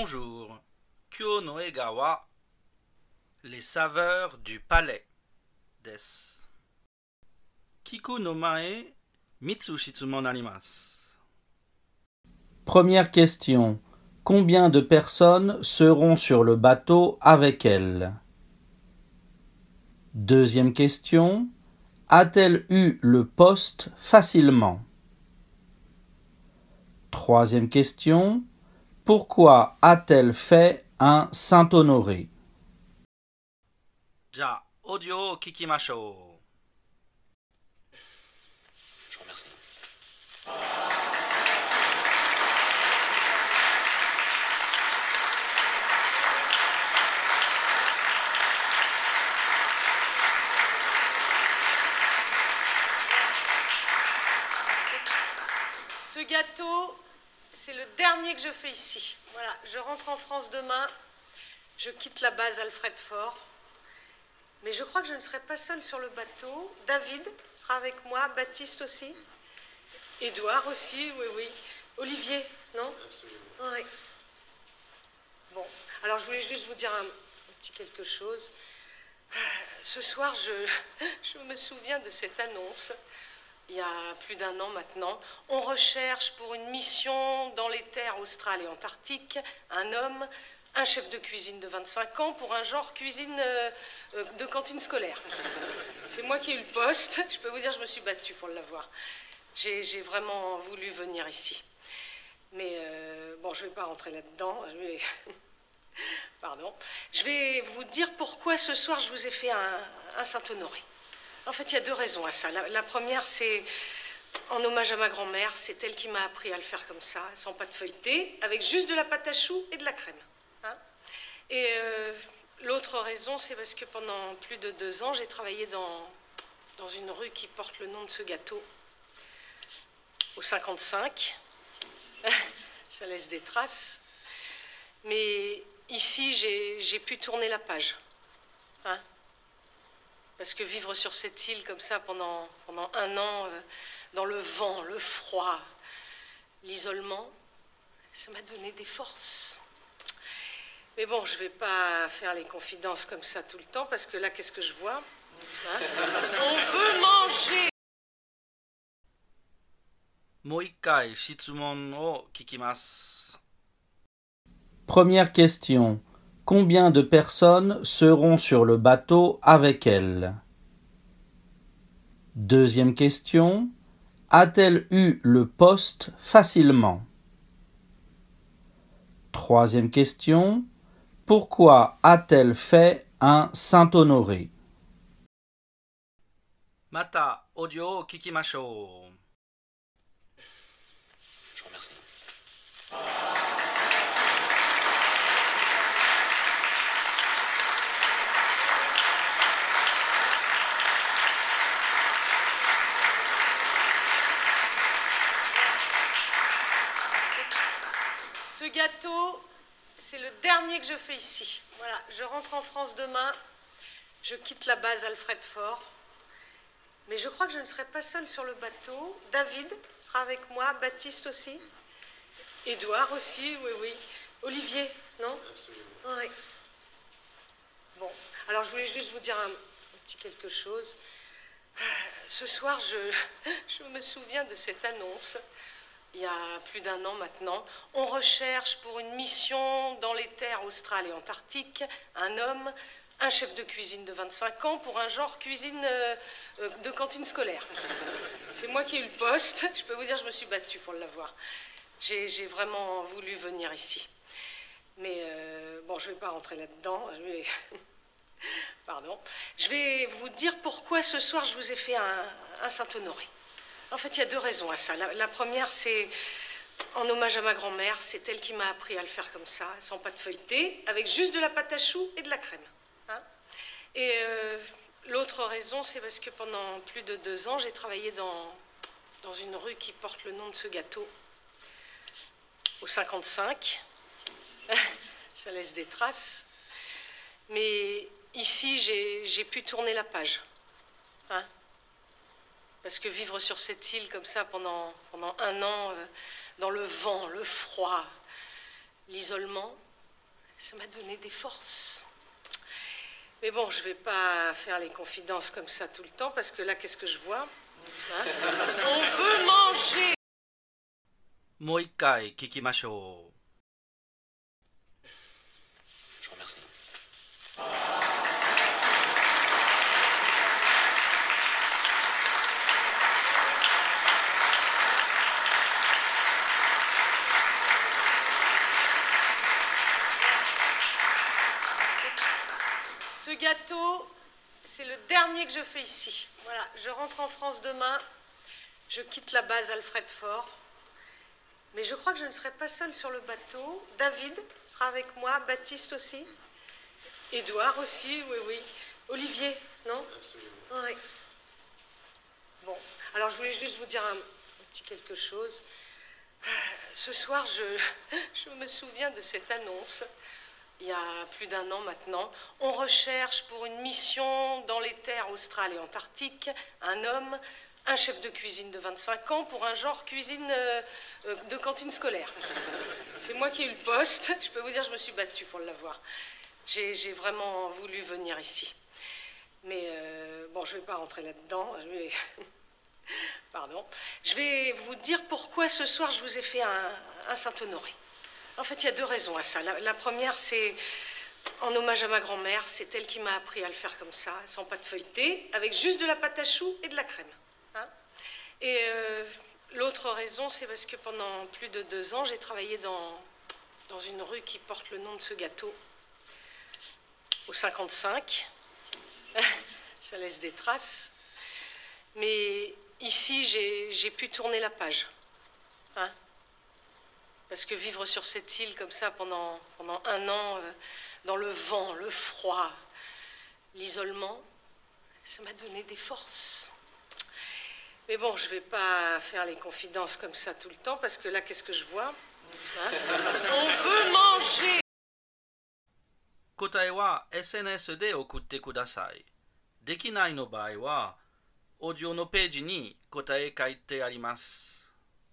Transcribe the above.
Bonjour. Kyo no ega wa les saveurs du palais des. Kiku no mae mitsu. Première question. Combien de personnes seront sur le bateau avec elle? Deuxième question. A-t-elle eu le poste facilement? Troisième question pourquoi a-t-elle fait un Saint Honoré Je vous remercie. Ce gâteau c'est le dernier que je fais ici. Voilà, je rentre en France demain. Je quitte la base Alfred Fort. Mais je crois que je ne serai pas seule sur le bateau. David sera avec moi, Baptiste aussi. Édouard aussi, oui, oui. Olivier, non? Absolument. Oui. Bon, alors je voulais juste vous dire un, un petit quelque chose. Ce soir, je, je me souviens de cette annonce il y a plus d'un an maintenant. On recherche pour une mission dans les terres australes et antarctiques un homme, un chef de cuisine de 25 ans pour un genre cuisine euh, euh, de cantine scolaire. C'est moi qui ai eu le poste. Je peux vous dire, je me suis battue pour l'avoir. J'ai vraiment voulu venir ici. Mais euh, bon, je ne vais pas rentrer là-dedans. Je vais... Pardon. Je vais vous dire pourquoi ce soir je vous ai fait un, un Saint-Honoré. En fait, il y a deux raisons à ça. La, première, c'est en hommage à ma grand-mère. C'est elle qui m'a appris à le faire comme ça, sans pâte feuilletée, avec juste de la pâte à choux et de la crème. Hein et euh, l'autre raison, c'est parce que pendant plus de deux ans, j'ai travaillé dans, dans une rue qui porte le nom de ce gâteau, au 55. ça laisse des traces. Mais ici, j'ai j'ai pu tourner la page. Hein parce que vivre sur cette île comme ça pendant, pendant un an, euh, dans le vent, le froid, l'isolement, ça m'a donné des forces. Mais bon, je ne vais pas faire les confidences comme ça tout le temps, parce que là, qu'est-ce que je vois Hein On veut manger う。もう一回質問を聞きます。 Première question. Combien de personnes seront sur le bateau avec elle? Deuxième question. A-t-elle eu le poste facilement? Troisième question. Pourquoi a-t-elle fait un Saint-Honoré? Je vous remercie. Ce gâteau, c'est le dernier que je fais ici. Voilà, je rentre en France demain. Je quitte la base Alfred Fort. Mais je crois que je ne serai pas seule sur le bateau. David sera avec moi, Baptiste aussi. Édouard aussi, oui, oui. Olivier, non? Absolument. Oui. Bon, alors je voulais juste vous dire un, un petit quelque chose. Ce soir, je, je me souviens de cette annonce il y a plus d'un an maintenant. On recherche pour une mission dans les terres australes et antarctiques un homme, un chef de cuisine de 25 ans pour un genre cuisine euh, euh, de cantine scolaire. C'est moi qui ai eu le poste. Je peux vous dire, je me suis battue pour l'avoir. J'ai vraiment voulu venir ici. Mais euh, bon, je ne vais pas rentrer là-dedans. Pardon. Je vais vous dire pourquoi ce soir je vous ai fait un, un Saint-Honoré. En fait, il y a deux raisons à ça. La, première, c'est en hommage à ma grand-mère. C'est elle qui m'a appris à le faire comme ça, sans pâte feuilletée, avec juste de la pâte à choux et de la crème. Hein et euh, l'autre raison, c'est parce que pendant plus de deux ans, j'ai travaillé dans, une rue qui porte le nom de ce gâteau, au 55. ça laisse des traces. Mais ici, j'ai j'ai pu tourner la page. Hein parce que vivre sur cette île comme ça pendant, pendant un an, euh, dans le vent, le froid, l'isolement, ça m'a donné des forces. Mais bon, je vais pas faire les confidences comme ça tout le temps parce que là, qu'est-ce que je vois Hein On veut manger もう一回聞きましょ Je C'est le dernier que je fais ici. Voilà, je rentre en France demain. Je quitte la base Alfred Fort. Mais je crois que je ne serai pas seule sur le bateau. David sera avec moi, Baptiste aussi. Édouard aussi, oui, oui. Olivier, non? Absolument. Oui. Bon, alors je voulais juste vous dire un, un petit quelque chose. Ce soir, je, je me souviens de cette annonce il y a plus d'un an maintenant. On recherche pour une mission dans les terres australes et antarctiques un homme, un chef de cuisine de 25 ans pour un genre cuisine euh, euh, de cantine scolaire. C'est moi qui ai eu le poste. Je peux vous dire, je me suis battue pour l'avoir. J'ai vraiment voulu venir ici. Mais euh, bon, je ne vais pas rentrer là-dedans. Pardon. Je vais vous dire pourquoi ce soir je vous ai fait un, un Saint-Honoré. En fait, il y a deux raisons à ça. La, première, c'est en hommage à ma grand-mère. C'est elle qui m'a appris à le faire comme ça, sans pâte feuilletée, avec juste de la pâte à choux et de la crème. Hein et euh, l'autre raison, c'est parce que pendant plus de deux ans, j'ai travaillé dans, une rue qui porte le nom de ce gâteau, au 55. ça laisse des traces. Mais ici, j'ai j'ai pu tourner la page. Hein parce que vivre sur cette île comme ça pendant, pendant un an, euh, dans le vent, le froid, l'isolement, ça m'a donné des forces. Mais bon, je ne vais pas faire les confidences comme ça tout le temps, parce que là, qu'est-ce que je vois Hein On veut manger う答えは SNS で送ってくださいできないの場合はオーディオのページに答え書いてあります